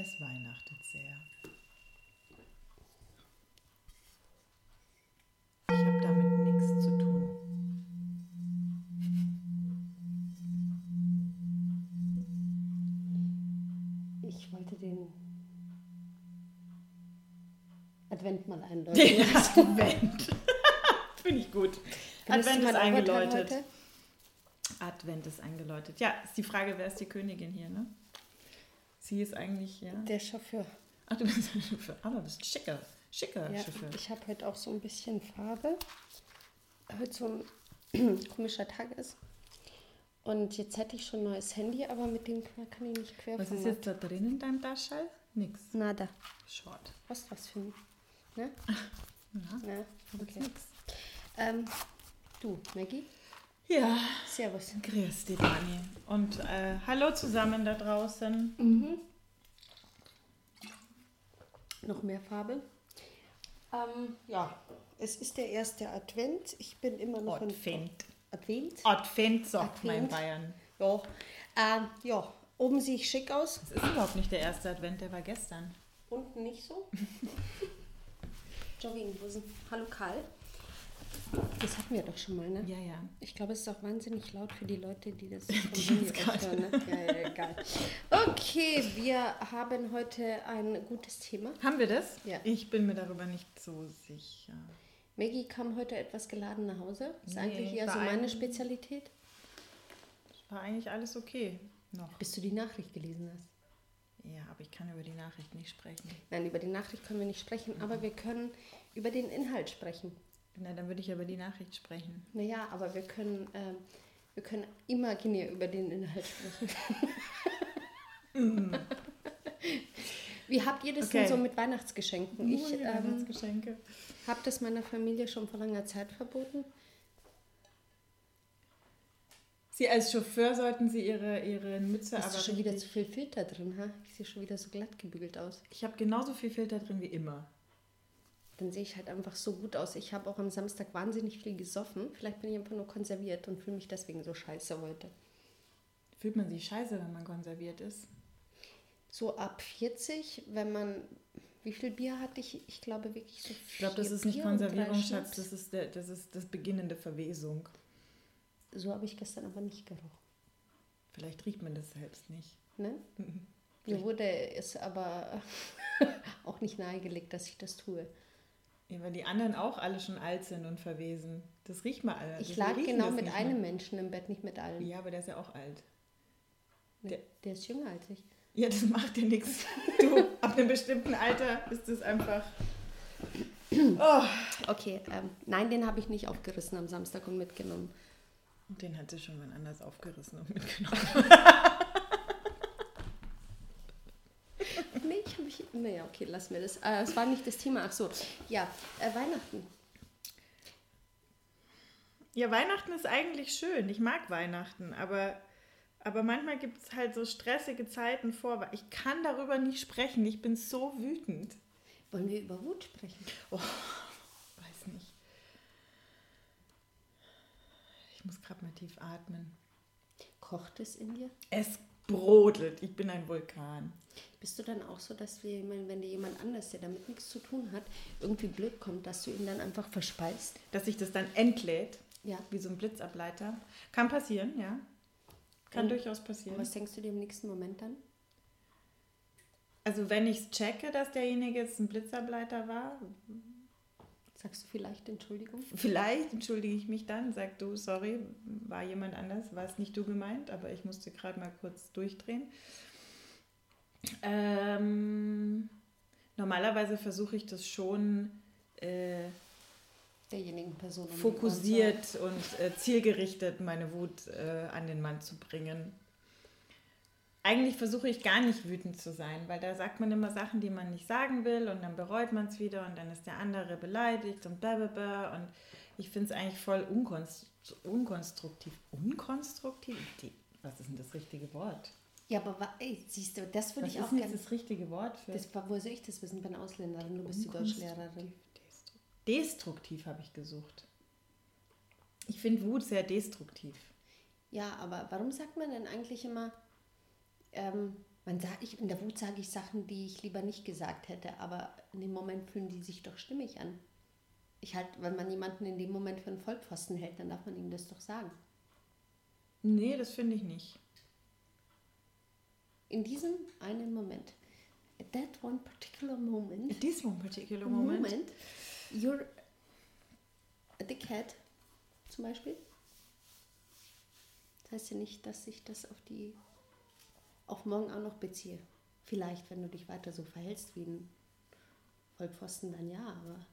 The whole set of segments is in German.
Es weihnachtet sehr. Ich habe damit nichts zu tun. Ich wollte den Advent mal einläuten. Advent. Finde ich gut. Findest Advent ist eingeläutet. Advent ist eingeläutet. Ja, ist die Frage, wer ist die Königin hier, ne? Sie ist eigentlich, ja. Der Chauffeur. Ach, du bist ein Chauffeur. Aber du bist ein schicker, schicker Ja, Chauffeur. ich habe heute auch so ein bisschen Farbe. Heute so ein komischer Tag ist. Und jetzt hätte ich schon ein neues Handy, aber mit dem kann ich nicht quer Was ist jetzt da drin in deinem Taschall? Nix. Nada. Short. Was was für ein. Ne? Ne? gibt's Okay. nix. Ähm, du, Maggie? Ja, Servus. grüß dich, Dani. Und äh, hallo zusammen da draußen. Mhm. Noch mehr Farbe. Ähm, ja, es ist der erste Advent. Ich bin immer noch in Advent. Advent. Advent sagt man in Advent. Bayern. Ja. Ähm, ja, oben sehe ich schick aus. Es ist überhaupt nicht der erste Advent, der war gestern. Unten nicht so. Jogginghosen. Hallo Karl. Das hatten wir doch schon mal, ne? Ja, ja. Ich glaube, es ist auch wahnsinnig laut für die Leute, die das vom Handy hören. Ne? Ja, ja, egal. Okay, wir haben heute ein gutes Thema. Haben wir das? Ja. Ich bin mir darüber nicht so sicher. Maggie kam heute etwas geladen nach Hause. Ist Nee, eigentlich eher so meine ein- Spezialität. War eigentlich alles okay noch. Bis du die Nachricht gelesen hast. Ja, aber ich kann über die Nachricht nicht sprechen. Nein, über die Nachricht können wir nicht sprechen, aber wir können über den Inhalt sprechen. Na, dann würde ich über die Nachricht sprechen. Naja, aber wir können, ähm, wir können imaginär über den Inhalt sprechen. Wie habt ihr das denn Okay. so mit Weihnachtsgeschenken? Ich ähm, Weihnachtsgeschenke. habe das meiner Familie schon vor langer Zeit verboten. Sie als Chauffeur sollten Sie Ihre, ihre Mütze Hast aber du schon wieder zu viel Filter drin, ha? Ich sehe schon wieder so glatt gebügelt aus. Ich habe genauso viel Filter drin wie immer. Dann sehe ich halt einfach so gut aus. Ich habe auch am Samstag wahnsinnig viel gesoffen. Vielleicht bin ich einfach nur konserviert und fühle mich deswegen so scheiße heute. Fühlt man sich scheiße, wenn man konserviert ist? So ab 40, wenn man. Wie viel Bier hatte ich? Ich glaube wirklich so Ich glaube, das ist nicht Bier drei Konservierung, Schatz. Das ist, der, das ist das beginnende Verwesung. So habe ich gestern aber nicht gerochen. Vielleicht riecht man das selbst nicht. Ne? Mir wurde es aber auch nicht nahegelegt, dass ich das tue. Ja, weil die anderen auch alle schon alt sind und verwesen. Das riecht man alle. Ich lag genau mit einem mehr. Menschen im Bett, nicht mit allen. Ja, aber der ist ja auch alt. Der- der ist jünger als ich. Ja, das macht ja nichts. Du, ab einem bestimmten Alter ist es einfach. Oh. Okay, ähm, nein, den habe ich nicht aufgerissen am Samstag und mitgenommen. Den hat sie schon wann anders aufgerissen und mitgenommen. Nee, ich habe ich. Naja, okay, lass mir das. Äh, es war nicht das Thema. Ach so, ja, äh, Weihnachten. Ja, Weihnachten ist eigentlich schön. Ich mag Weihnachten, aber, aber manchmal gibt es halt so stressige Zeiten vor. Ich kann darüber nicht sprechen. Ich bin so wütend. Wollen wir über Wut sprechen? Oh, weiß nicht. Ich muss gerade mal tief atmen. Kocht es in dir? Es brodelt. Ich bin ein Vulkan. Bist du dann auch so, dass wir, wenn dir jemand anders, der damit nichts zu tun hat, irgendwie blöd kommt, dass du ihn dann einfach verspeist? Dass sich das dann entlädt, Ja. wie so ein Blitzableiter. Kann passieren, ja. Kann Und durchaus passieren. was denkst du dir im nächsten Moment dann? Also wenn ich es checke, dass derjenige jetzt ein Blitzableiter war, Sagst du vielleicht Entschuldigung? vielleicht entschuldige ich mich dann, sag du, sorry, war jemand anders, war es nicht du gemeint, aber ich musste gerade mal kurz durchdrehen. Ähm, normalerweise versuche ich das schon äh, Derjenigen Person. fokussiert und äh, zielgerichtet meine Wut äh, an den Mann zu bringen. Eigentlich versuche ich gar nicht wütend zu sein, weil da sagt man immer Sachen, die man nicht sagen will und dann bereut man es wieder und dann ist der andere beleidigt und blablabla und ich finde es eigentlich voll unkonst unkonstruktiv. Unkonstruktiv? Was ist denn das richtige Wort? Ja, aber ey, siehst du, das würde Was ich ist auch denn jetzt gerne. das richtige Wort für? Das, woher soll ich das wissen? Ich bin Ausländerin, du bist die Deutschlehrerin. Destruktiv, destruktiv habe ich gesucht. Ich finde Wut sehr destruktiv. Ja, aber warum sagt man denn eigentlich immer, ähm, Man sag, ich, in der Wut sage ich Sachen, die ich lieber nicht gesagt hätte, aber in dem Moment fühlen die sich doch stimmig an. Ich halt, wenn man jemanden in dem Moment für einen Vollpfosten hält, dann darf man ihm das doch sagen. Nee, das finde ich nicht. In diesem einen Moment, at that one particular moment, At this one particular moment. moment, you're a dickhead, zum Beispiel. Das heißt ja nicht, dass ich das auf die auf morgen auch noch beziehe. Vielleicht, wenn du dich weiter so verhältst wie ein Vollpfosten, dann ja, aber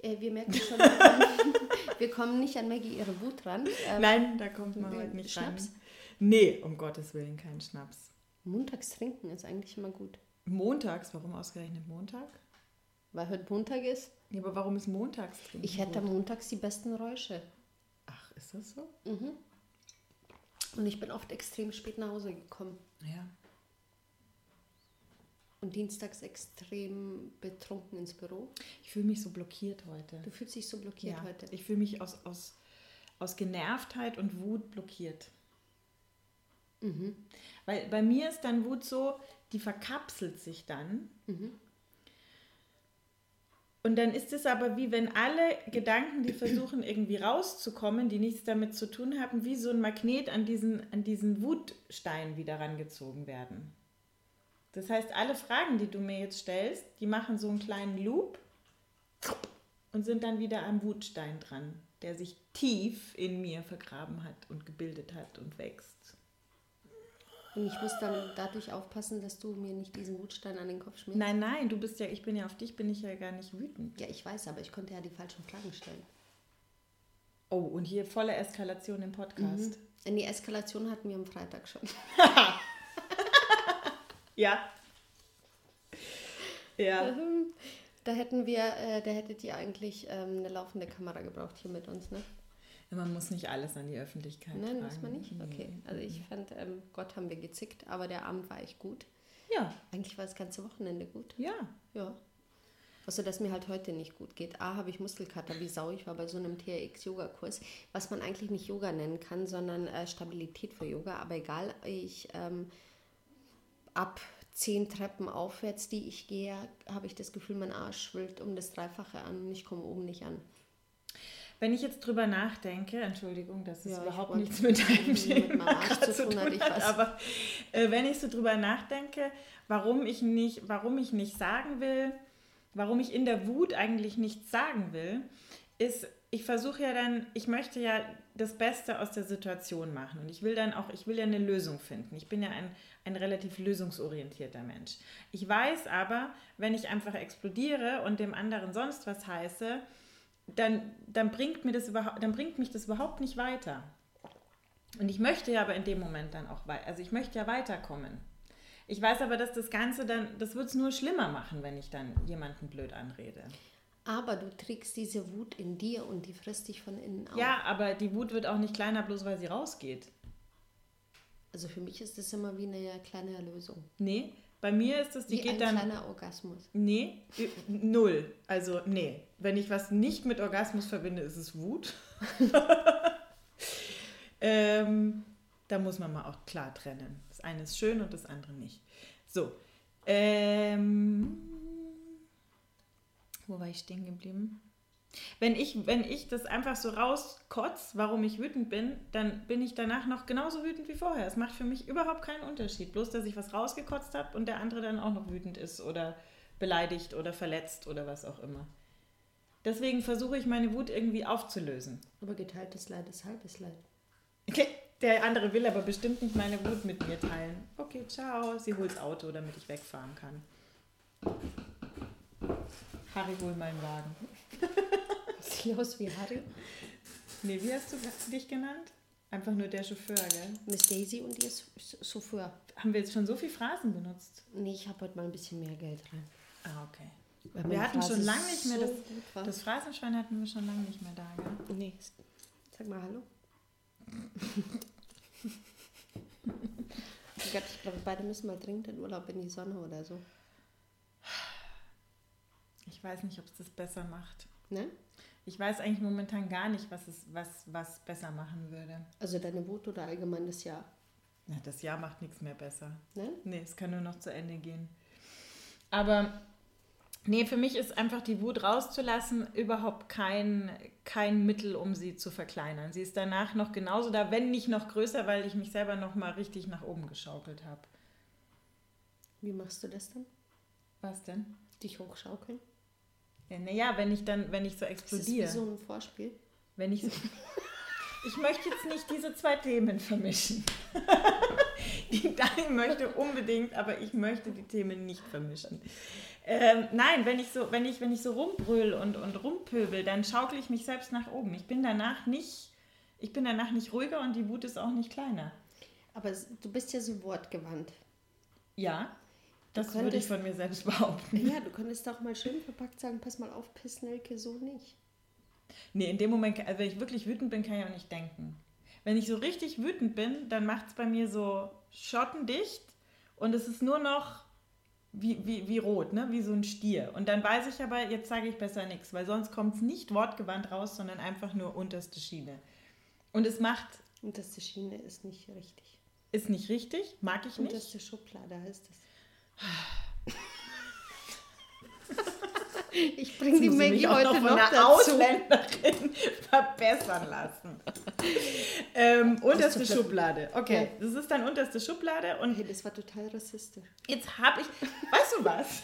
Äh, wir merken schon, wir kommen, nicht an Maggie ihre Wut ran. Ähm, Nein, da kommt man heute nicht Schnaps? rein. Nee, um Gottes Willen, kein Schnaps. Montags trinken ist eigentlich immer gut. Montags, warum ausgerechnet Montag? Weil heute Montag ist. Ja, aber warum ist montags trinken? Ich hätte gut? montags die besten Räusche. Ist das so? Mhm. Und ich bin oft extrem spät nach Hause gekommen. Ja. Und dienstags extrem betrunken ins Büro. Ich fühle mich so blockiert heute. Du fühlst dich so blockiert ja, heute. Ich fühle mich aus, aus, aus Genervtheit und Wut blockiert. Mhm. Weil bei mir ist dann Wut so, die verkapselt sich dann. Mhm. Und dann ist es aber wie wenn alle Gedanken, die versuchen irgendwie rauszukommen, die nichts damit zu tun haben, wie so ein Magnet an diesen, an diesen Wutstein wieder rangezogen werden. Das heißt, alle Fragen, die du mir jetzt stellst, die machen so einen kleinen Loop und sind dann wieder am Wutstein dran, der sich tief in mir vergraben hat und gebildet hat und wächst. Und ich muss dann dadurch aufpassen, dass du mir nicht diesen Wutstein an den Kopf schmierst. Nein, nein, du bist ja, ich bin ja auf dich, bin ich ja gar nicht wütend. Ja, ich weiß, aber ich konnte ja die falschen Fragen stellen. Oh, und hier volle Eskalation im Podcast. In die Eskalation hatten wir am Freitag schon. Ja. Ja. Da hätten wir, äh, da hättet ihr eigentlich ähm, eine laufende Kamera gebraucht hier mit uns, ne? Man muss nicht alles an die Öffentlichkeit Nein, tragen. muss man nicht? Okay. Also ich fand, ähm, Gott haben wir gezickt, aber der Abend war echt gut. Ja, Eigentlich war das ganze Wochenende gut. ja. Ja. Außer, dass mir halt heute nicht gut geht. A, habe ich Muskelkater wie Sau. Ich war bei so einem TRX-Yoga-Kurs, was man eigentlich nicht Yoga nennen kann, sondern äh, Stabilität für Yoga. Aber egal, ich ähm, ab zehn Treppen aufwärts, die ich gehe, habe ich das Gefühl, mein Arsch schwillt um das Dreifache an und ich komme oben nicht an. Wenn ich jetzt drüber nachdenke, Entschuldigung, dass es Ja, überhaupt nichts mit deinem Thema zu tun hat, ich weiß. aber äh, wenn ich so drüber nachdenke, warum ich nicht, warum ich nicht sagen will, warum ich in der Wut eigentlich nichts sagen will, ist, ich versuche ja dann, ich möchte ja das Beste aus der Situation machen und ich will dann auch, ich will ja eine Lösung finden. Ich bin ja ein, ein relativ lösungsorientierter Mensch. Ich weiß aber, wenn ich einfach explodiere und dem anderen sonst was heiße, dann, dann, bringt mir das überhaupt, dann bringt mich das überhaupt nicht weiter. Und ich möchte ja aber in dem Moment dann auch weiter, also ich möchte ja weiterkommen. Ich weiß aber, dass das Ganze dann, das wird es nur schlimmer machen, wenn ich dann jemanden blöd anrede. Aber du trägst diese Wut in dir und die frisst dich von innen auf. Ja, aber die Wut wird auch nicht kleiner, bloß weil sie rausgeht. Also für mich ist das immer wie eine kleine Erlösung. Nee, bei mir ist es, die wie geht ein dann. kleiner Orgasmus. Nee, null. Also, nee. Wenn ich was nicht mit Orgasmus verbinde, ist es Wut. ähm, da muss man mal auch klar trennen. Das eine ist schön und das andere nicht. So. Ähm, wo war ich stehen geblieben? Wenn ich, wenn ich das einfach so rauskotz, warum ich wütend bin, dann bin ich danach noch genauso wütend wie vorher. Es macht für mich überhaupt keinen Unterschied. Bloß, dass ich was rausgekotzt habe und der andere dann auch noch wütend ist oder beleidigt oder verletzt oder was auch immer. Deswegen versuche ich meine Wut irgendwie aufzulösen. Aber geteiltes Leid ist halbes Leid. Okay, der andere will aber bestimmt nicht meine Wut mit mir teilen. Okay, ciao. Sie holt's Auto, damit ich wegfahren kann. Harry, hol meinen Wagen. Sieht aus wie Harry. Nee, wie hast du dich genannt? Einfach nur der Chauffeur, gell? Miss Daisy und ihr Ch- Chauffeur. Haben wir jetzt schon so viel Phrasen benutzt? Nee, ich habe heute mal ein bisschen mehr Geld rein. Ah, okay. Wir hatten schon lange nicht mehr so das, das Phrasenschwein hatten wir schon lange nicht mehr da, gell? Nee. Sag mal Hallo. oh Gott, ich glaube, beide müssen mal dringend in Urlaub in die Sonne oder so. Ich weiß nicht, ob es das besser macht. Ne? Ich weiß eigentlich momentan gar nicht, was, es, was, was besser machen würde. Also deine Wut oder allgemein das Jahr? Ja, das Jahr macht nichts mehr besser. Ne? Nee, es kann nur noch zu Ende gehen. Aber nee, für mich ist einfach die Wut rauszulassen überhaupt kein, kein Mittel, um sie zu verkleinern. Sie ist danach noch genauso da, wenn nicht noch größer, weil ich mich selber noch mal richtig nach oben geschaukelt habe. Wie machst du das dann? Was denn? Dich hochschaukeln? Ja, naja, wenn ich dann, wenn ich so Das ist wie explodiere. so ein Vorspiel. Wenn ich so Ich möchte jetzt nicht diese zwei Themen vermischen. die Dani möchte unbedingt, aber ich möchte die Themen nicht vermischen. Ähm, nein, wenn ich so, wenn ich, wenn ich so rumbrüll und, und rumpöbel, dann schaukle ich mich selbst nach oben. Ich bin danach nicht, ich bin danach nicht ruhiger und die Wut ist auch nicht kleiner. Aber du bist ja so wortgewandt. Ja, das Du würde ich könntest- von mir selbst behaupten. Ja, du könntest auch mal schön verpackt sagen, pass mal auf, piss Nelke, so nicht. Nee, in dem Moment, also wenn ich wirklich wütend bin, kann ich auch nicht denken. Wenn ich so richtig wütend bin, dann macht es bei mir so schottendicht und es ist nur noch wie, wie, wie rot, ne? wie so ein Stier. Und dann weiß ich aber, jetzt sage ich besser nichts, weil sonst kommt es nicht wortgewandt raus, sondern einfach nur unterste Schiene. Und es macht, die Schiene ist nicht richtig. ist nicht richtig, mag ich nicht. Unterste Schublade heißt es. Ich bringe die Maggie heute noch noch, von einer dazu. Ausländerin verbessern lassen. ähm, unterste. Schublade. Okay, Ja. das ist dann unterste Schublade und Hey, das war total rassistisch. Jetzt habe ich. Weißt du was?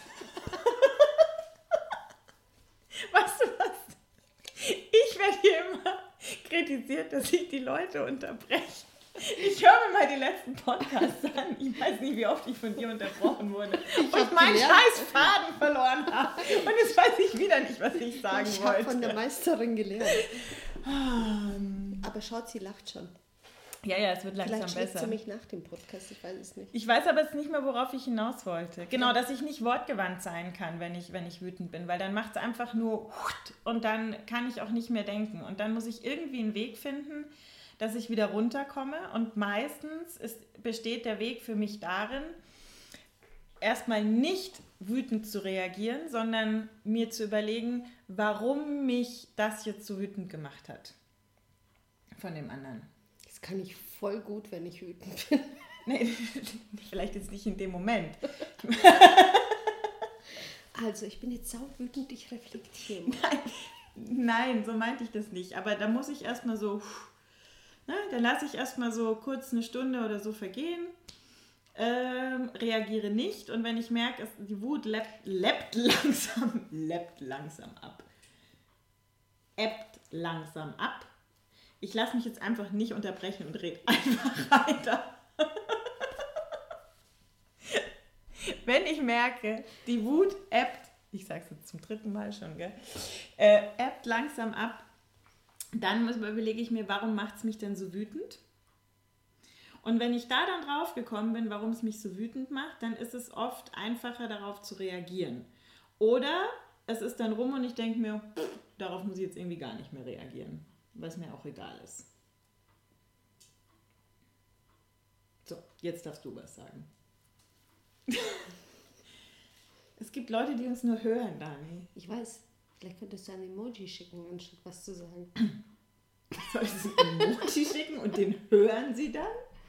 weißt du was? Ich werde hier immer kritisiert, dass ich die Leute unterbreche. Ich höre mir mal die letzten Podcasts an. Ich weiß nicht, wie oft ich von dir unterbrochen wurde. und hab meinen scheiß Faden verloren habe. Und jetzt weiß ich wieder nicht, was ich sagen ich habe wollte. von der Meisterin gelernt. Ähm, Aber schaut, sie lacht schon. ja, ja, es wird langsam Vielleicht besser. sie mich nach dem Podcast, ich weiß es nicht. Ich weiß aber jetzt nicht mehr, worauf ich hinaus wollte. Genau, dass ich nicht wortgewandt sein kann, wenn ich, wenn ich wütend bin, weil dann macht es einfach nur und dann kann ich auch nicht mehr denken. Und dann muss ich irgendwie einen Weg finden, dass ich wieder runterkomme. Und meistens ist, besteht der Weg für mich darin, erstmal nicht wütend zu reagieren, sondern mir zu überlegen, warum mich das jetzt so wütend gemacht hat. Von dem anderen. Das kann ich voll gut, wenn ich wütend bin. Nee, vielleicht jetzt nicht in dem Moment. Also, ich bin jetzt sauwütend, ich reflektiere. Nein, nein, so meinte ich das nicht. Aber da muss ich erstmal so, ne, dann lasse ich erstmal so kurz eine Stunde oder so vergehen, ähm, reagiere nicht und wenn ich merke, die Wut lebt, lebt langsam, lebt langsam ab, ebbt langsam ab. Ich lasse mich jetzt einfach nicht unterbrechen und rede einfach weiter. Wenn ich merke, die Wut ebbt, ich sage es jetzt zum dritten Mal schon, gell, äh, ebbt langsam ab, dann überlege ich mir, warum macht es mich denn so wütend? Und wenn ich da dann drauf gekommen bin, warum es mich so wütend macht, dann ist es oft einfacher darauf zu reagieren. Oder es ist dann rum und ich denke mir, darauf muss ich jetzt irgendwie gar nicht mehr reagieren, es mir auch egal ist. So, jetzt darfst du was sagen. es gibt Leute, die uns nur hören, Dani. Ich weiß, vielleicht könntest du ein Emoji schicken, anstatt was zu sagen. Solltest du ein Emoji schicken und den hören sie dann?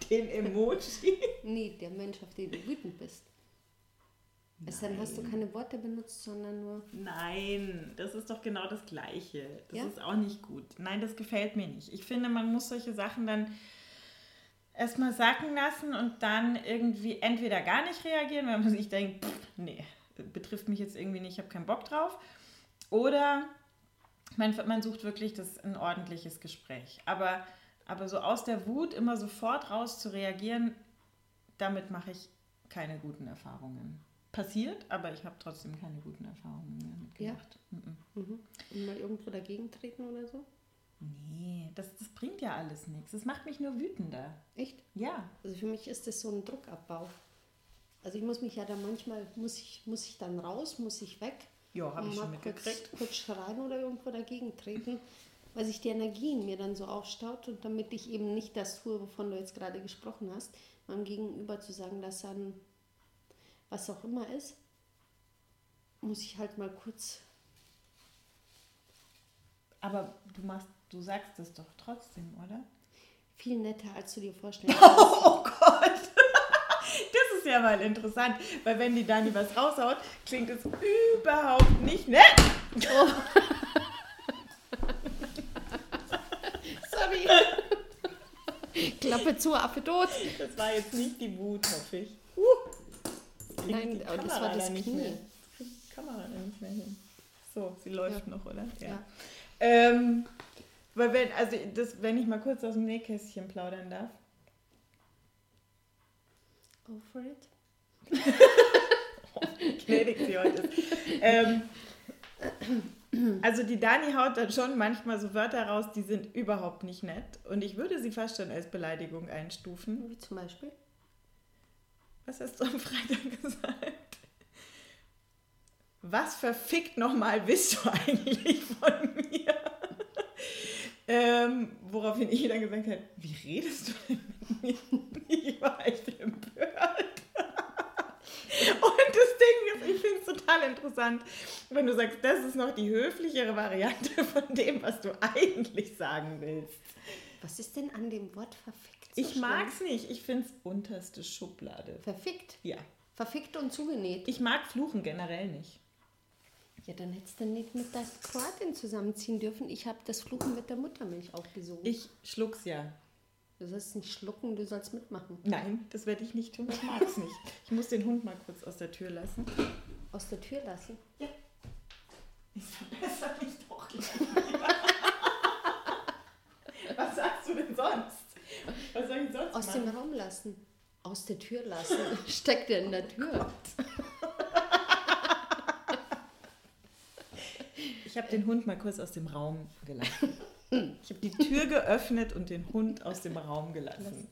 Den Emoji? Nee, der Mensch, auf den du wütend bist. Also dann hast du keine Worte benutzt, sondern nur. Nein, das ist doch genau das Gleiche. Das Ja? ist auch nicht gut. Nein, das gefällt mir nicht. Ich finde, man muss solche Sachen dann erstmal sacken lassen und dann irgendwie entweder gar nicht reagieren, wenn man sich denkt, pff, nee, betrifft mich jetzt irgendwie nicht, ich habe keinen Bock drauf. Oder man, man sucht wirklich das ein ordentliches Gespräch. Aber, aber so aus der Wut immer sofort raus zu reagieren, damit mache ich keine guten Erfahrungen. Passiert, aber ich habe trotzdem keine guten Erfahrungen mehr Ja? mitgemacht. Mhm. Mhm. Und mal irgendwo dagegen treten oder so? Nee, das, das bringt ja alles nichts. Das macht mich nur wütender. Echt? Ja. Also für mich ist das so ein Druckabbau. Also ich muss mich ja dann manchmal, muss ich, muss ich dann raus, muss ich weg. Ja, habe ich schon mitgekriegt. Kurz, kurz schreien oder irgendwo dagegen treten, weil sich die Energie in mir dann so aufstaut und damit ich eben nicht das tue, wovon du jetzt gerade gesprochen hast, meinem Gegenüber zu sagen, dass dann was auch immer ist, muss ich halt mal kurz Aber du machst, du sagst das doch trotzdem, oder? Viel netter, als du dir vorstellst. Oh Gott! Ja mal interessant, weil wenn die Dani was raushaut, klingt es überhaupt nicht nett. Oh. Sorry. Klappe zu, Affe tot. Das war jetzt nicht die Wut, hoffe ich. Uh, Nein, aber das war das Knie. Mehr. Die Kamera da nicht mehr hin. So, sie läuft noch, oder? Ja. Ähm, weil wenn, also das, wenn ich mal kurz aus dem Nähkästchen plaudern darf. For it. gnädig sie heute ist. Ähm, also die Dani haut dann schon manchmal so Wörter raus, die sind überhaupt nicht nett. Und ich würde sie fast schon als Beleidigung einstufen. Wie zum Beispiel? Was hast du am Freitag gesagt? Was verfickt nochmal bist du eigentlich von mir? Ähm, woraufhin ich dann gesagt habe, wie redest du denn mit mir? Ich war echt empört. Und das Ding ist, ich finde es total interessant, wenn du sagst, das ist noch die höflichere Variante von dem, was du eigentlich sagen willst. Was ist denn an dem Wort verfickt? so Ich schlimm? mag's nicht. Ich finde es unterste Schublade. Verfickt. Ja. Verfickt und zugenäht. Ich mag Fluchen generell nicht. Ja, dann hättest du nicht mit der Kroatin zusammenziehen dürfen. Ich habe das Fluchen mit der Muttermilch aufgesogen. Ich schluck's ja. Du sollst nicht schlucken, du sollst mitmachen. Nein, das werde ich nicht tun. Ich mag's nicht. Ich muss den Hund mal kurz aus der Tür lassen. Aus der Tür lassen. Ich verbessere mich doch gleich. Was sagst du denn sonst? Was soll ich sonst Aus machen? dem Raum lassen. Aus der Tür lassen. Steckt er in der Tür. Ich habe den Hund mal kurz aus dem Raum gelassen. Ich habe die Tür geöffnet und den Hund aus dem Raum gelassen.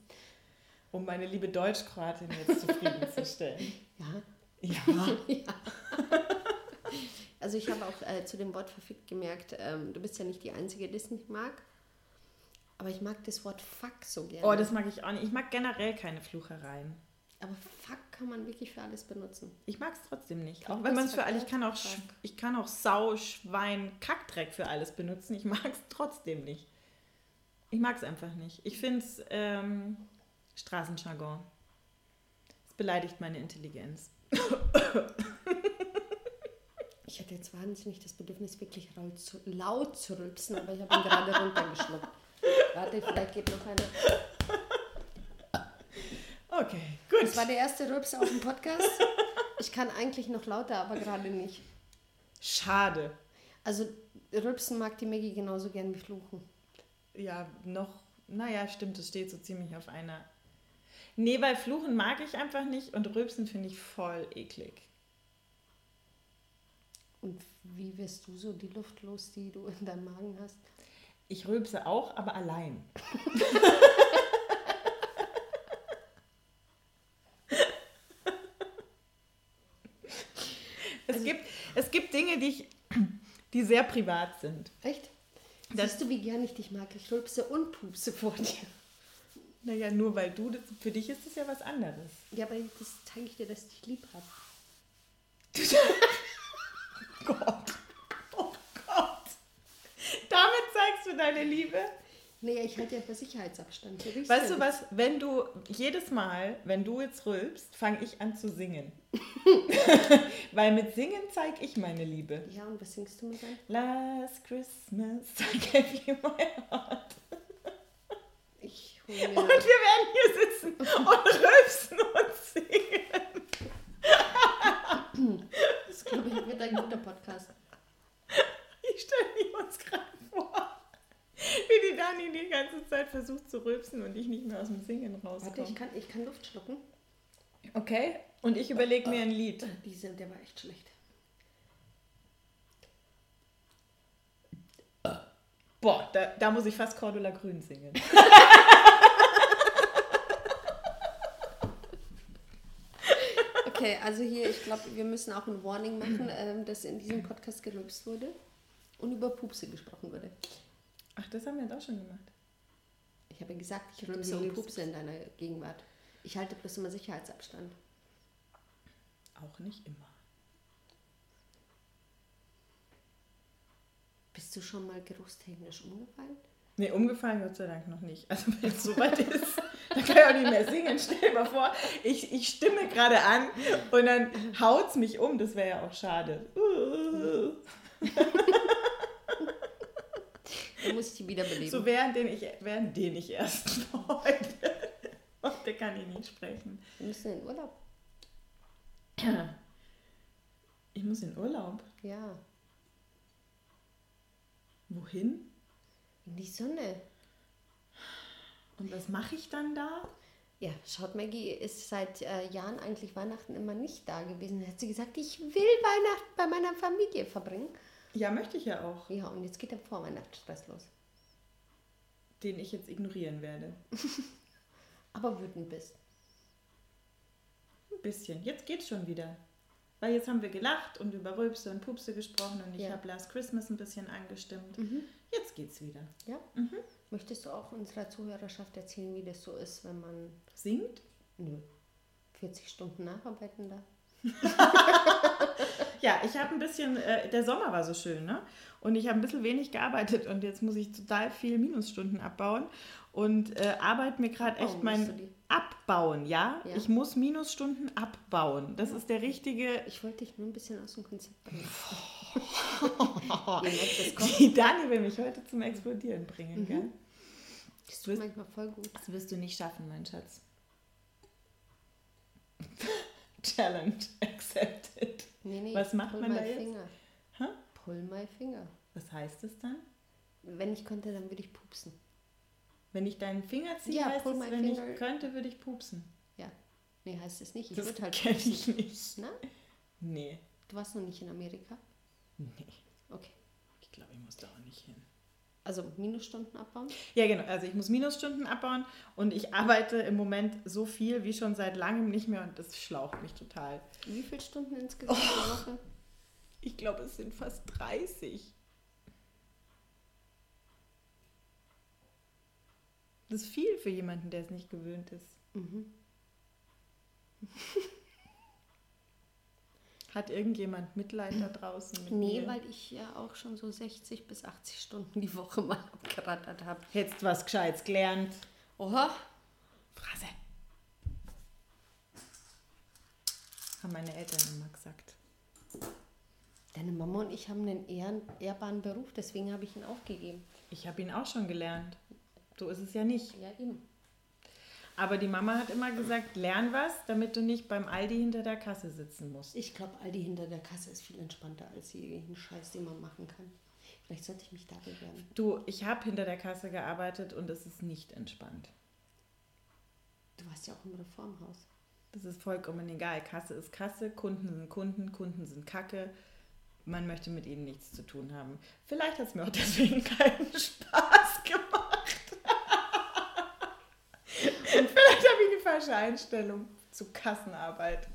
Um meine liebe Deutschkroatin jetzt zufriedenzustellen. Ja. Ja. Also ich habe auch äh, zu dem Wort verfickt gemerkt, ähm, du bist ja nicht die Einzige, die es nicht mag. Aber ich mag das Wort fuck so gerne. Oh, das mag ich auch nicht. Ich mag generell keine Fluchereien. Aber fuck kann man wirklich für alles benutzen. Ich mag es trotzdem nicht. Auch wenn man es für alles, ich kann auch, ich kann auch Sau, Schwein, Kackdreck für alles benutzen. Ich mag es trotzdem nicht. Ich mag es einfach nicht. Ich finde es ähm, Straßenjargon. Es beleidigt meine Intelligenz. Ich hatte jetzt wahnsinnig das Bedürfnis, wirklich laut zu, rülpsen, aber ich habe ihn gerade runtergeschluckt. Warte, vielleicht geht noch eine. Okay, gut. Das war der erste Rülps auf dem Podcast. Ich kann eigentlich noch lauter, aber gerade nicht. Schade. Also rülpsen mag die Maggie genauso gern wie fluchen. Ja, noch. Naja, stimmt, es steht so ziemlich auf einer. Nee, weil Fluchen mag ich einfach nicht und Rülpsen finde ich voll eklig. Und wie wirst du so die Luft los, die du in deinem Magen hast? Ich rülpse auch, aber allein. es, gibt, Dinge, die, ich, die sehr privat sind. Echt? Das- Siehst du, wie gern ich dich mag? Ich rülpse und pupse vor dir. Naja, nur weil du, das, für dich ist es ja was anderes. Ja, aber das zeige ich dir, dass ich dich lieb habe. Gott. Oh Gott. Damit zeigst du deine Liebe. Naja, ich halte ja für Sicherheitsabstand. Riechst Weißt du was, wenn du jedes Mal, wenn du jetzt rülpst, fange ich an zu singen. Weil mit Singen zeige ich meine Liebe. Ja, und was singst du mit rein? Last Christmas I gave you my heart. Ich hole Und wir werden hier sitzen und rülpsen und singen. Das glaube ich wird ein guter Podcast. Ich stelle uns gerade wie die Dani die ganze Zeit versucht zu rülpsen und ich nicht mehr aus dem Singen Warte, ich rauskomme. kann, ich kann Luft schlucken. Okay, und ich überlege mir ein Lied. Diese, der war echt schlecht. Boah, da, da muss ich fast Cordula Grün singen. Okay, also hier, ich glaube, wir müssen auch ein Warning machen, ähm, dass in diesem Podcast gerülpst wurde und über Pupse gesprochen wurde. Ach, das haben wir jetzt auch schon gemacht. Ich habe ja gesagt, ich rülpse und pupse in deiner Gegenwart. Ich halte bloß immer Sicherheitsabstand. Auch nicht immer. Bist Bist du schon mal geruchstechnisch umgefallen? Nee, umgefallen Gott sei Dank noch nicht. Also wenn es soweit ist, dann kann ich auch nicht mehr singen. Stell dir mal vor, ich, ich stimme gerade an und dann haut es mich um. Das wäre ja auch schade. Dann muss ich die wiederbeleben. So während den ich, während den ich erst heute. Heute kann ich nicht sprechen. Wir müssen in Urlaub. Ich muss in Urlaub. Ja, Wohin? in die Sonne. Und was mache ich dann da? Ja, schaut, Maggie ist seit äh, Jahren eigentlich Weihnachten immer nicht da gewesen. Da hat sie gesagt, ich will Weihnachten bei meiner Familie verbringen. Ja, möchte ich ja auch. Ja, und jetzt geht der Vorweihnachtsstress los. Den ich jetzt ignorieren werde. Aber wütend bist. Ein bisschen. Jetzt geht's schon wieder. Weil jetzt haben wir gelacht und über Rülpse und Pupse gesprochen und ich Ja. habe Last Christmas ein bisschen angestimmt. Jetzt geht's wieder. Ja? Möchtest du auch unserer Zuhörerschaft erzählen, wie das so ist, wenn man Singt? nö, 40 Stunden nacharbeiten darf? Ja, ich habe ein bisschen, äh, der Sommer war so schön, ne? Und ich habe ein bisschen wenig gearbeitet und jetzt muss ich total viel Minusstunden abbauen und äh, arbeite mir gerade echt mein? Abbauen, ja? Ja. Ich muss Minusstunden abbauen. Das ist der richtige. Ich wollte dich nur ein bisschen aus dem Konzept bringen. Die Dani will mich heute zum Explodieren bringen, gell? Das tut manchmal voll gut. Das wirst du nicht schaffen, mein Schatz. Challenge accepted. Nee, nee, Was macht man da jetzt? Finger. Hä? Pull my finger. Was heißt das dann? Wenn ich könnte, dann würde ich pupsen. Wenn ich deinen Finger ziehe, Ja, heißt es, wenn finger. ich könnte, würde ich pupsen. Ja. Nee, heißt es nicht. Ich Das würde halt kenne pupsen. ich nicht. Na? Nee. Du warst noch nicht in Amerika? Nee. Okay. Ich glaube, ich muss da auch nicht hin. Also Minusstunden abbauen? Ja, genau. Also ich muss Minusstunden abbauen und ich arbeite im Moment so viel wie schon seit langem nicht mehr und das schlaucht mich total. Wie viele Stunden insgesamt Oh. pro Woche? Ich glaube, es sind fast 30. Das ist viel für jemanden, der es nicht gewöhnt ist. Mhm. Hat irgendjemand Mitleid da draußen mit Nee, mir? weil ich ja auch schon so 60 bis 80 Stunden die Woche mal abgerattert habe. Hättest was Gescheites gelernt. Oha. Phrase. Haben meine Eltern immer gesagt. Deine Mama und ich haben einen ehren, ehrbaren Beruf, deswegen habe ich ihn aufgegeben. Ich habe ihn auch schon gelernt. So ist es ja nicht. Ja, eben. Aber die Mama hat immer gesagt, lern was, damit du nicht beim Aldi hinter der Kasse sitzen musst. Ich glaube, Aldi hinter der Kasse ist viel entspannter als jeden Scheiß, den man machen kann. Vielleicht sollte ich mich da bewerben. Du, ich habe hinter der Kasse gearbeitet und es ist nicht entspannt. Du warst ja auch im Reformhaus. Das ist vollkommen egal. Kasse ist Kasse, Kunden sind Kunden, Kunden sind Kacke. Man möchte mit ihnen nichts zu tun haben. Vielleicht hat es mir auch deswegen keinen Spaß gemacht. Und vielleicht habe ich eine falsche Einstellung zu Kassenarbeit.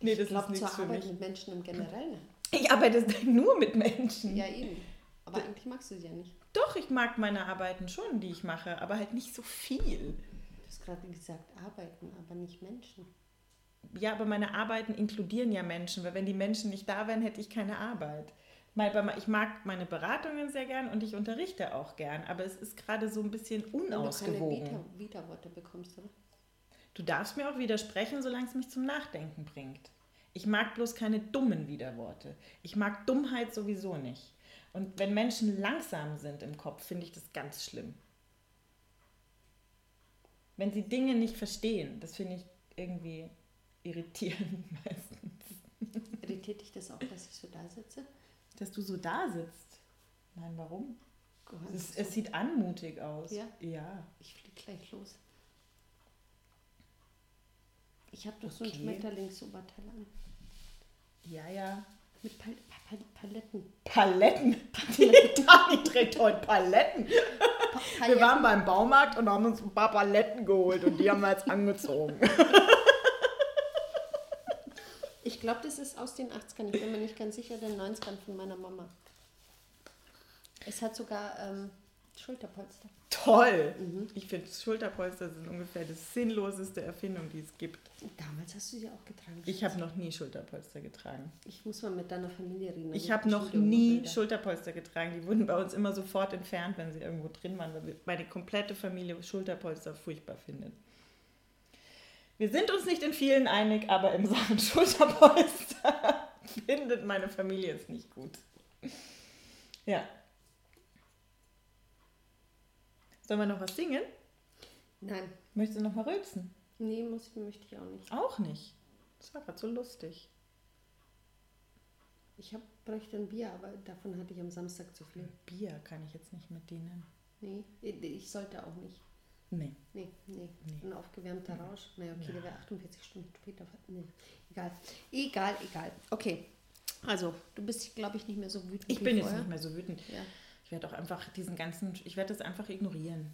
Nee, ich das glaube, ist zur nichts für Arbeit mich. mit Menschen im Generellen. Ich arbeite nur mit Menschen. Ja, eben. Aber eigentlich magst du sie ja nicht. Doch, ich mag meine Arbeiten schon, die ich mache, aber halt nicht so viel. Du hast gerade gesagt, arbeiten, aber nicht Menschen. Ja, aber meine Arbeiten inkludieren ja Menschen, weil wenn die Menschen nicht da wären, hätte ich keine Arbeit. Ich mag meine Beratungen sehr gern und ich unterrichte auch gern, aber es ist gerade so ein bisschen Wenn du keine unausgewogen. Vita- Vita-Worte bekommst, oder? Du darfst mir auch widersprechen, solange es mich zum Nachdenken bringt. Ich mag bloß keine dummen Widerworte. Ich mag Dummheit sowieso nicht. Und wenn Menschen langsam sind im Kopf, finde ich das ganz schlimm. Wenn sie Dinge nicht verstehen, das finde ich irgendwie irritierend meistens. Irritiert dich das auch, dass ich so da sitze? Dass du so da sitzt. Nein, warum? Gott, Es, so. es sieht anmutig aus. Ja? Ja. Ich fliege gleich los. Ich habe doch so ein Okay. Schmetterlingsoberteil an. Ja, ja. Mit Pal Pal Paletten. Paletten. Die Dani trägt heute Paletten. Pa Wir waren beim Baumarkt und haben uns ein paar Paletten geholt und die haben wir jetzt angezogen. Ich glaube, das ist aus den 80ern. Ich bin mir nicht ganz sicher, den 90ern von meiner Mama. Es hat sogar ähm, Schulterpolster. Toll! Mhm. Ich finde, Schulterpolster sind ungefähr das sinnloseste Erfindung, die es gibt. Damals hast du sie auch getragen. Ich habe noch nie Schulterpolster getragen. Ich muss mal mit deiner Familie reden. Ich habe noch nie Schulterpolster getragen. Die wurden bei uns immer sofort entfernt, wenn sie irgendwo drin waren, weil meine komplette Familie Schulterpolster furchtbar findet. Wir sind uns nicht in vielen einig, aber im Sachen Schulterpolster findet meine Familie es nicht gut. Ja. Sollen wir noch was singen? Nein. Möchtest du noch mal rülpsen? Nee, muss, möchte ich auch nicht. Auch nicht? Das war gerade so lustig. Ich hab, bräuchte ein Bier, aber davon hatte ich am Samstag zu viel. Bier kann ich jetzt nicht mit denen. Nee, ich sollte auch nicht. Nee. Nee, nee. nee. Ein aufgewärmter Rausch. Naja, okay, ja. der wäre 48 Stunden später. Nee, egal. Egal, egal. Okay. Also, du bist, glaube ich, nicht mehr so wütend. Ich bin vorher. jetzt nicht mehr so wütend. Ja. Ich werde auch einfach diesen ganzen, ich werde das einfach ignorieren.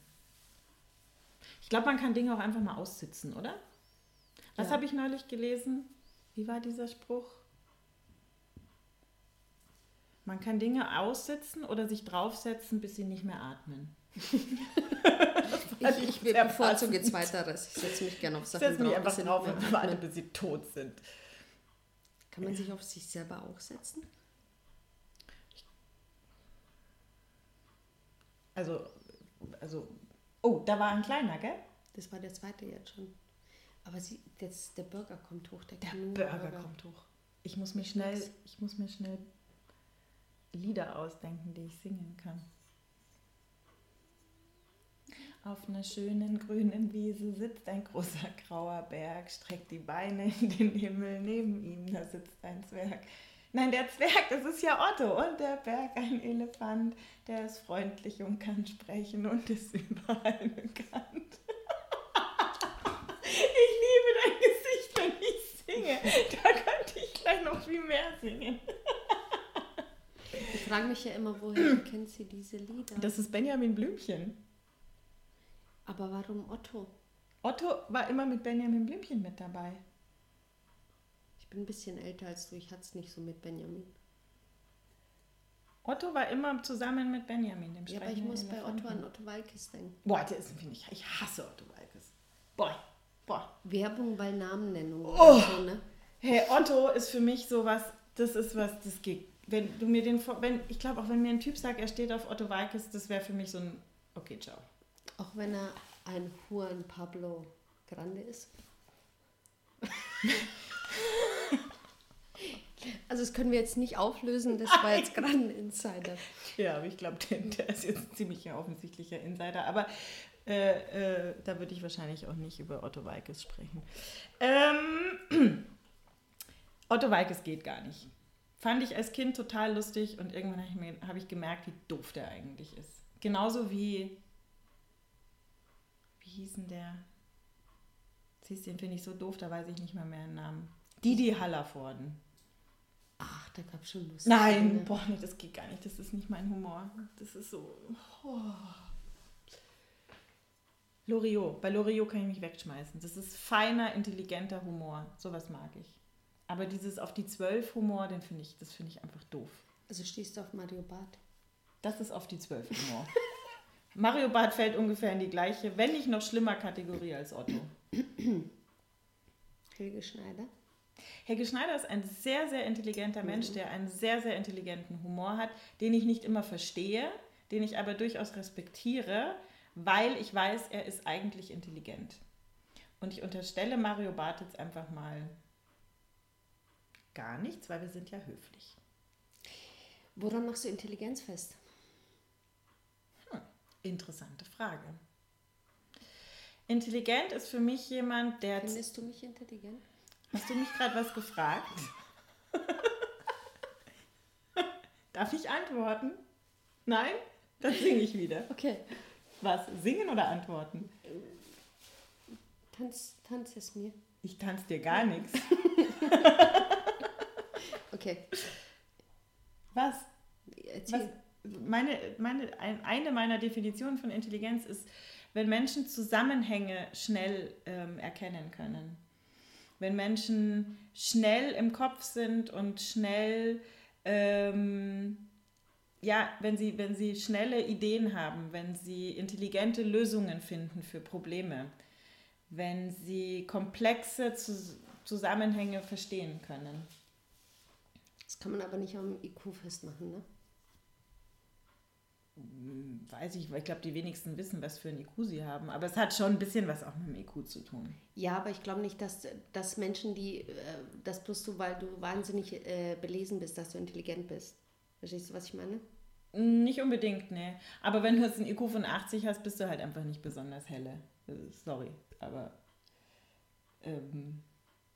Ich glaube, man kann Dinge auch einfach mal aussitzen, oder? Was ja. habe ich neulich gelesen? Wie war dieser Spruch? Man kann Dinge aussitzen oder sich draufsetzen, bis sie nicht mehr atmen. ich, ich bevorzuge Zweiteres. Ich setze mich gerne auf Sachen drauf. Mich einfach drauf und warte, bis sie tot sind. Kann man sich auf sich selber auch setzen? Also, also, oh, da war ein kleiner, gell? Das war der zweite jetzt schon. Aber sie, das, der Burger kommt hoch. Der, der Burger, Burger, kommt hoch. Ich muss mir schnell, ich muss mir schnell Lieder ausdenken, die ich singen kann. Auf einer schönen grünen Wiese sitzt ein großer grauer Berg, streckt die Beine in den Himmel, neben ihm da sitzt ein Zwerg. Nein, der Zwerg, das ist ja Otto und der Berg ein Elefant, der ist freundlich und kann sprechen und ist überall bekannt. ich liebe dein Gesicht, wenn ich singe. Da könnte ich gleich noch viel mehr singen. ich frage mich ja immer, woher kennt sie diese Lieder? Das ist Benjamin Blümchen. Aber warum Otto? Otto war immer mit Benjamin Blümchen mit dabei. Ich bin ein bisschen älter als du, ich hatte es nicht so mit Benjamin. Otto war immer zusammen mit Benjamin, dem Ja, aber ich muss bei Otto an Otto Walkes denken. Boah, der ist, finde ich, ich hasse Otto Walkes. Boah, boah. Werbung bei Namennennung. Oh. So, ne? Hey, Otto ist für mich sowas, das ist was, das geht. Wenn du mir den, wenn, ich glaube auch, wenn mir ein Typ sagt, er steht auf Otto Walkes, das wäre für mich so ein, okay, ciao. Auch wenn er ein Juan Pablo Grande ist. also das können wir jetzt nicht auflösen, das war jetzt gerade ein Insider. Ja, aber ich glaube, der, der, ist jetzt ein ziemlich offensichtlicher Insider. Aber äh, äh, da würde ich wahrscheinlich auch nicht über Otto Walkes sprechen. Ähm, Otto Walkes geht gar nicht. Fand ich als Kind total lustig und irgendwann habe ich, hab ich gemerkt, wie doof der eigentlich ist. Genauso wie wie hieß denn der? Siehst du, den finde ich so doof, da weiß ich nicht mal mehr den Namen. Didi Hallervorden. Ach, da gab es schon Lust. Nein, boah, nee, das geht gar nicht. Das ist nicht mein Humor. Das ist so. Oh. Loriot. Bei Loriot kann ich mich wegschmeißen. Das ist feiner, intelligenter Humor. Sowas mag ich. Aber dieses auf die Zwölf Humor, den finde ich, das finde ich einfach doof. Also stehst du auf Mario Barth? Das ist auf die Zwölf Humor. Mario Bart fällt ungefähr in die gleiche, wenn nicht noch schlimmer Kategorie als Otto. Helge Schneider. Helge Schneider ist ein sehr, sehr intelligenter Mensch, mhm. der einen sehr, sehr intelligenten Humor hat, den ich nicht immer verstehe, den ich aber durchaus respektiere, weil ich weiß, er ist eigentlich intelligent. Und ich unterstelle Mario Barth jetzt einfach mal gar nichts, weil wir sind ja höflich. Woran machst du Intelligenz fest? Interessante Frage. Intelligent ist für mich jemand, der. Findest du mich intelligent? Hast du mich gerade was gefragt? Darf ich antworten? Nein? Dann singe ich wieder. Okay. Was? Singen oder antworten? Tanz, tanz es mir. Ich tanze dir gar nichts. okay. Was? Was? meine, meine, eine meiner Definitionen von Intelligenz ist, wenn Menschen Zusammenhänge schnell ähm, erkennen können. Wenn Menschen schnell im Kopf sind und schnell ähm, ja, wenn sie, wenn sie schnelle Ideen haben, wenn sie intelligente Lösungen finden für Probleme, wenn sie komplexe Zusammenhänge verstehen können. Das kann man aber nicht am IQ festmachen, ne? Hm, weiß ich, weil ich glaube, die wenigsten wissen, was für ein IQ sie haben. Aber es hat schon ein bisschen was auch mit dem IQ zu tun. Ja, aber ich glaube nicht, dass, dass Menschen, die, äh, das bloß du, weil du wahnsinnig äh, belesen bist, dass du intelligent bist. Verstehst du, was ich meine? Nicht unbedingt, ne. Aber wenn du jetzt ein IQ von 80 hast, bist du halt einfach nicht besonders helle. Äh, sorry, aber ähm,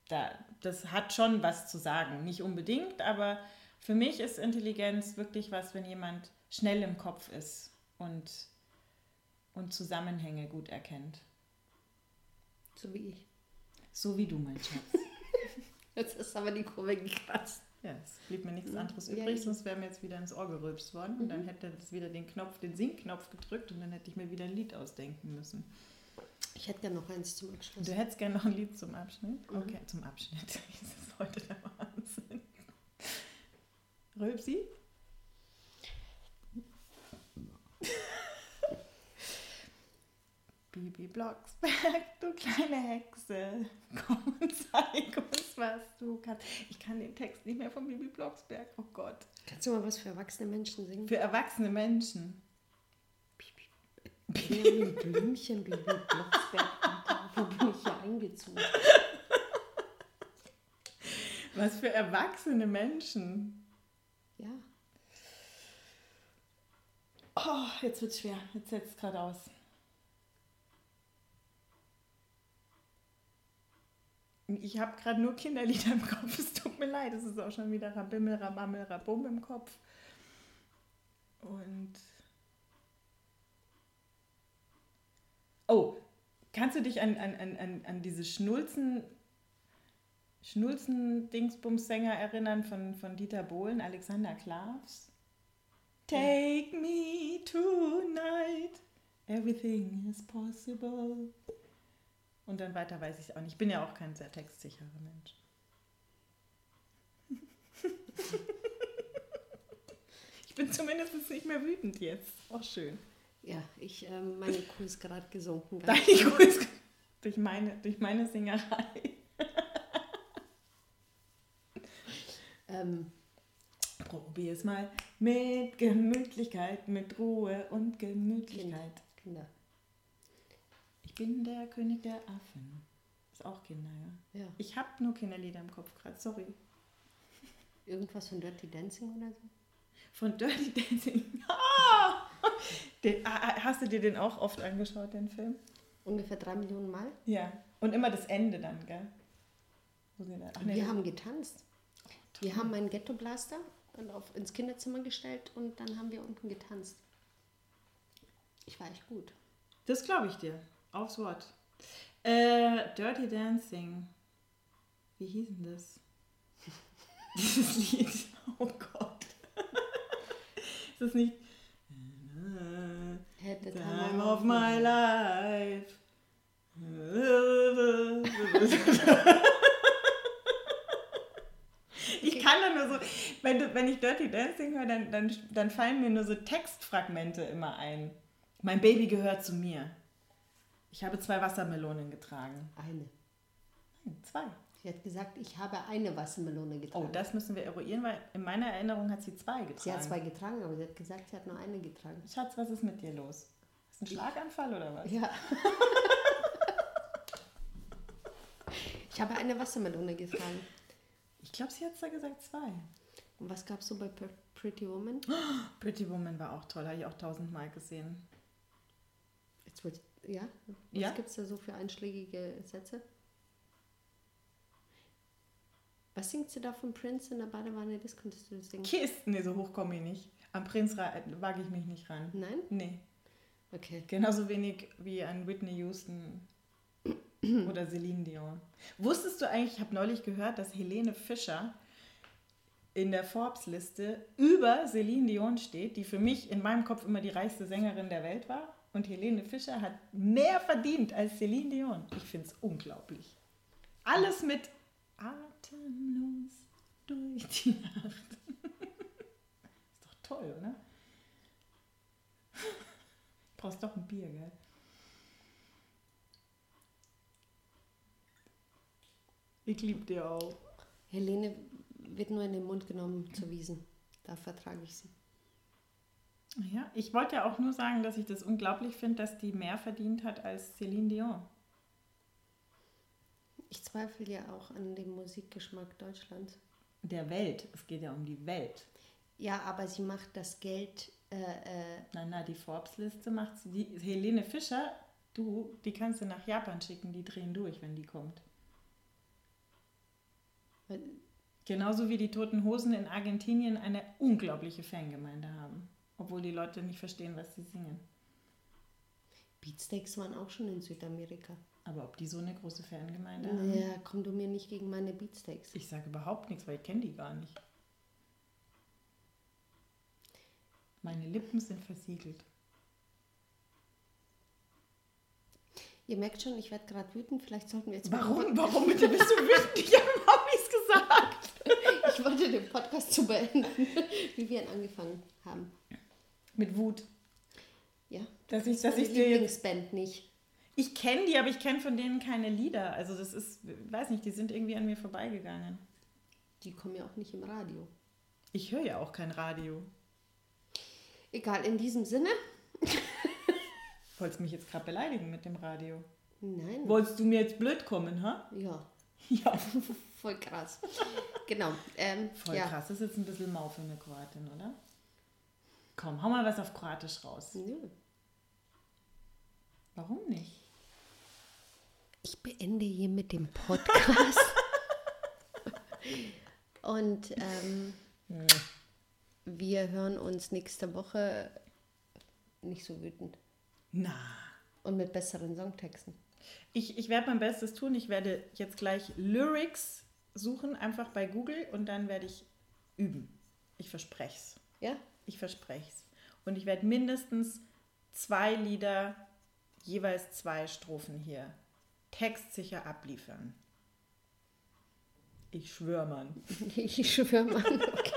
da, das hat schon was zu sagen. Nicht unbedingt, aber für mich ist Intelligenz wirklich was, wenn jemand schnell im Kopf ist und, und Zusammenhänge gut erkennt. So wie ich. So wie du, mein Schatz. Jetzt ist aber die Kurve gekratzt. Ja, es blieb mir nichts mhm. anderes ja, übrig, sonst wäre mir jetzt wieder ins Ohr gerülpst worden. Und dann mhm. hätte es wieder den Knopf, den Singknopf gedrückt und dann hätte ich mir wieder ein Lied ausdenken müssen. Ich hätte gerne noch eins zum Abschluss. Du hättest gerne noch ein Lied zum Abschnitt? Mhm. Okay, zum Abschnitt. Das ist heute der Wahnsinn. Rülpsi? Bibi Blocksberg, du kleine Hexe, komm und zeig uns, was du kannst. Ich kann den Text nicht mehr von Bibi Blocksberg, oh Gott. Kannst du mal was für erwachsene Menschen singen? Für erwachsene Menschen. Bibi Blümchen, Bibi Blocksberg, wo bin ich hier eingezogen? Was für erwachsene Menschen. Ja. Oh, jetzt wird's schwer. Jetzt setzt es gerade aus. Ich habe gerade nur Kinderlieder im Kopf. Es tut mir leid. Es ist auch schon wieder Rabimmel, Ramammel, Rabum im Kopf. Und. Oh, kannst du dich an, an, an, an diese Schnulzen, Schnulzen-Dingsbums-Sänger erinnern von, von Dieter Bohlen, Alexander Klavs? Take me tonight, everything is possible. Und dann weiter weiß ich es auch nicht. Ich bin ja auch kein sehr textsicherer Mensch. ich bin zumindest nicht mehr wütend jetzt. Auch schön. Ja, ich, ähm, meine Kuh ist gerade gesunken. Deine Kuh ist durch meine, durch meine Singerei. ähm, Probier es mal mit Gemütlichkeit, mit Ruhe und Gemütlichkeit. Kinder. Ich bin der König der Affen. Ist auch Kinder, ja. ja. Ich habe nur Kinderlieder im Kopf gerade, sorry. Irgendwas von Dirty Dancing oder so? Von Dirty Dancing? Ah! Den, ah, ah, hast du dir den auch oft angeschaut, den Film? Ungefähr drei Millionen Mal? Ja. Und immer das Ende dann, gell? Ach, nee, wir haben getanzt. Oh, wir haben meinen Ghetto-Blaster auf, ins Kinderzimmer gestellt und dann haben wir unten getanzt. Ich war echt gut. Das glaube ich dir. Aufs Wort. Äh, Dirty Dancing. Wie hieß denn das? Dieses Lied. Oh Gott. ist das nicht. At the time of my life. ich kann da nur so, wenn, du, wenn ich Dirty Dancing höre, dann, dann, dann fallen mir nur so Textfragmente immer ein. Mein Baby gehört zu mir. Ich habe zwei Wassermelonen getragen. Eine. Nein, zwei. Sie hat gesagt, ich habe eine Wassermelone getragen. Oh, das müssen wir eruieren, weil in meiner Erinnerung hat sie zwei getragen. Sie hat zwei getragen, aber sie hat gesagt, sie hat nur eine getragen. Schatz, was ist mit dir los? Ist ein Schlaganfall oder was? Ja. ich habe eine Wassermelone getragen. Ich glaube, sie hat da gesagt zwei. Und was gab es so bei Pretty Woman? Pretty Woman war auch toll, habe ich auch tausendmal gesehen. Jetzt ich ja? Was ja? gibt es da so für einschlägige Sätze? Was singt sie da von Prince in der Badewanne? Das könntest du singen. Kisten, nee, so hoch komme ich nicht. Am Prince wage ich mich nicht ran. Nein? Nee. Okay. Genauso wenig wie an Whitney Houston oder Celine Dion. Wusstest du eigentlich, ich habe neulich gehört, dass Helene Fischer in der Forbes-Liste über Celine Dion steht, die für mich in meinem Kopf immer die reichste Sängerin der Welt war. Und Helene Fischer hat mehr verdient als Celine Dion. Ich finde es unglaublich. Alles mit atemlos durch die Nacht. Ist doch toll, oder? Brauchst doch ein Bier, gell? Ich liebe dir auch. Helene wird nur in den Mund genommen zu Wiesen. Da vertrage ich sie. Ja, ich wollte ja auch nur sagen, dass ich das unglaublich finde, dass die mehr verdient hat als Celine Dion. Ich zweifle ja auch an dem Musikgeschmack Deutschlands. Der Welt. Es geht ja um die Welt. Ja, aber sie macht das Geld. Äh, äh, Na, na, die Forbes-Liste macht sie. Helene Fischer, du, die kannst du nach Japan schicken, die drehen durch, wenn die kommt. Genauso wie die Toten Hosen in Argentinien eine unglaubliche Fangemeinde haben. Obwohl die Leute nicht verstehen, was sie singen. Beatsteaks waren auch schon in Südamerika. Aber ob die so eine große Fangemeinde haben? Naja, komm du mir nicht gegen meine Beatsteaks. Ich sage überhaupt nichts, weil ich kenne die gar nicht. Meine Lippen sind versiegelt. Ihr merkt schon, ich werde gerade wütend. Vielleicht sollten wir jetzt Warum? Warum bitte bist du wütend? Ich habe nichts gesagt. Ich wollte den Podcast zu beenden, wie wir ihn angefangen haben. Mit Wut. Ja. Dass ich, Das dass ist ich jetzt. Lieblingsband nicht. Ich kenne die, aber ich kenne von denen keine Lieder. Also das ist, weiß nicht, die sind irgendwie an mir vorbeigegangen. Die kommen ja auch nicht im Radio. Ich höre ja auch kein Radio. Egal, in diesem Sinne. Wolltest du mich jetzt gerade beleidigen mit dem Radio? Nein. Wolltest du mir jetzt blöd kommen, ha? Ja, Ja. voll krass. genau. Ähm, Voll ja. krass. Das ist jetzt ein bisschen mau für eine Kroatin, oder? Komm, hau mal was auf Kroatisch raus. Nö. Warum nicht? Ich beende hier mit dem Podcast. Und ähm, wir hören uns nächste Woche nicht so wütend Na. und mit besseren Songtexten. Ich, ich werde mein Bestes tun. Ich werde jetzt gleich Lyrics suchen, einfach bei Google und dann werde ich üben. Ich verspreche es. Ja? Ich verspreche es. Und ich werde mindestens zwei Lieder, jeweils zwei Strophen hier textsicher abliefern. Ich schwöre, Mann. Ich schwöre mal. Okay.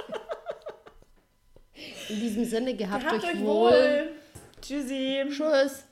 In diesem Sinne, gehabt, Gehabt euch euch wohl. wohl. Tschüssi. Tschüss.